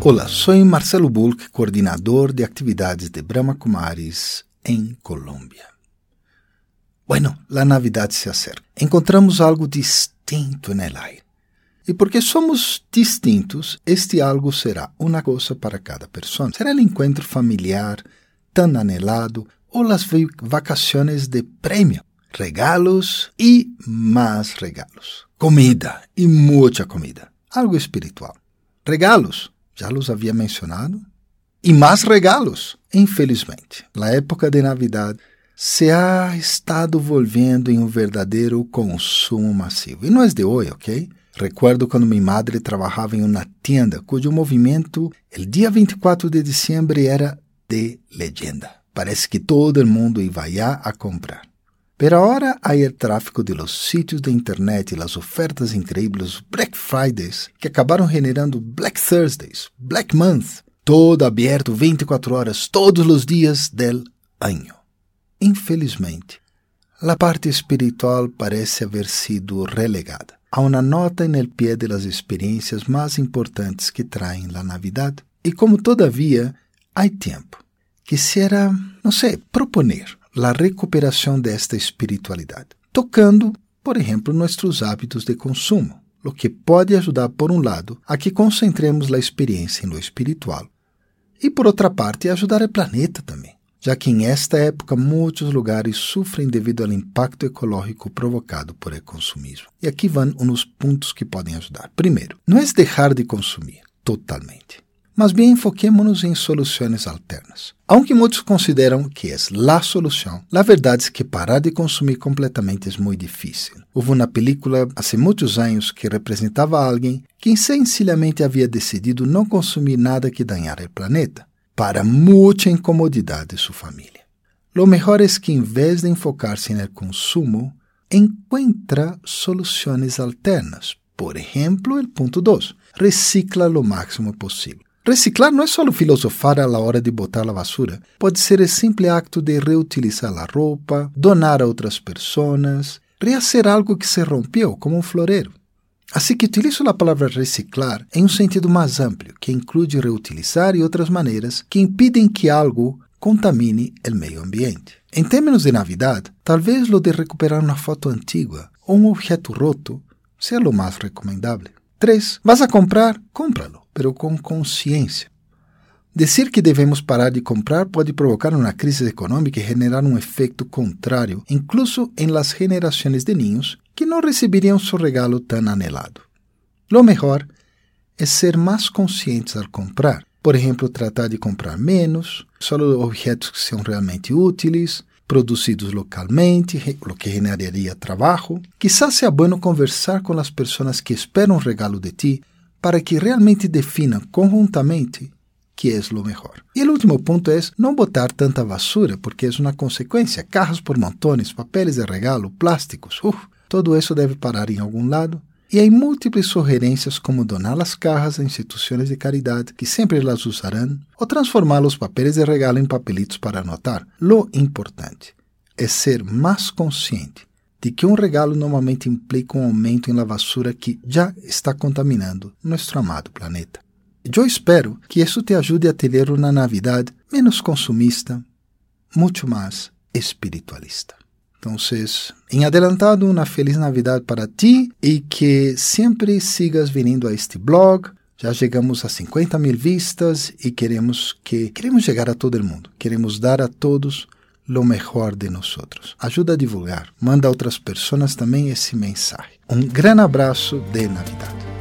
Hola, soy Marcelo Bulk, coordinador de actividades de Brahma Kumaris em Colômbia. Bueno, la Navidad se acerca. Encontramos algo distinto en el aire. E porque somos distintos, este algo será uma coisa para cada pessoa. Será o encontro familiar tão anelado ou as vacações de prêmio, regalos e mais regalos, comida e muita comida, algo espiritual. Regalos já los havia mencionado. E mais regalos. Infelizmente, na época de Navidad se ha estado volvendo em um verdadeiro consumo massivo. E não é de hoje, ok? Recuerdo quando minha madre trabalhava em uma tienda cujo movimento, el dia 24 de diciembre, era de legenda. Parece que todo mundo allá a comprar. Pero ahora hay el tráfico de los sitios de internet y las ofertas increíbles Black Fridays que acabaram generando Black Thursdays, Black Month, todo aberto 24 horas todos os dias del año. Infelizmente, a parte espiritual parece haver sido relegada. Há uma nota en el pie de las experiencias mais importantes que traem la Navidad. E como todavia há tempo, quisiera, não sei, proponer a recuperação desta espiritualidade, tocando, por exemplo, nossos hábitos de consumo, o que pode ajudar, por um lado, a que concentremos a experiência lo espiritual, e por outra parte, ajudar o planeta também, já que em esta época muitos lugares sofrem devido ao impacto ecológico provocado por el consumismo. E aqui vão uns pontos que podem ajudar. Primeiro, não é deixar de consumir totalmente mas bem enfoquemos-nos em soluções alternas. Aunque muitos consideram que é a solução, a verdade é que parar de consumir completamente é muito difícil. Houve uma película há muitos anos que representava alguém que sencillamente havia decidido não consumir nada que danhara o planeta, para muita incomodidade de sua família. Lo melhor é que, em vez de enfocar-se no consumo, encontra soluções alternas. Por exemplo, o ponto 2, recicla lo máximo possível. Reciclar não é só filosofar à hora de botar a basura. Pode ser o simples acto de reutilizar a roupa, donar a outras pessoas, rehacer algo que se rompeu, como um floreiro. Assim que utilizo a palavra reciclar em um sentido mais amplo, que inclui reutilizar e outras maneiras que impedem que algo contamine o meio ambiente. Em termos de Navidad, talvez lo de recuperar uma foto antiga ou um objeto roto seja o mais recomendável. 3. Vas a comprar? Cómpralo pero com consciência. Dizer que devemos parar de comprar pode provocar uma crise econômica e generar um efeito contrário, incluso em las generações de niños que não receberiam seu regalo tão anelado. Lo melhor é ser mais conscientes ao comprar. Por exemplo, tratar de comprar menos, só objetos que são realmente úteis, produzidos localmente, o que generaria trabalho. Quizás seja bueno conversar com as pessoas que esperam um regalo de ti para que realmente defina conjuntamente que é o melhor. E o último ponto é não botar tanta basura, porque é uma consequência. Carros por montones, papéis de regalo, plásticos, uf, todo isso deve parar em algum lado. E há múltiplas sugerências como donar as cajas a instituições de caridade que sempre las usarão, ou transformar os papéis de regalo em papelitos para anotar. Lo importante é ser mais consciente de que um regalo normalmente implica um aumento em lavassura que já está contaminando nosso amado planeta. Eu espero que isso te ajude a ter uma Navidad menos consumista, muito mais espiritualista. Então, em adelantado, uma feliz Navidad para ti e que sempre sigas vindo a este blog. Já chegamos a 50 mil vistas e queremos que queremos chegar a todo mundo. Queremos dar a todos lo mejor de nosotros. Ajuda a divulgar, manda a outras pessoas também esse mensagem. Um grande abraço de Navidad.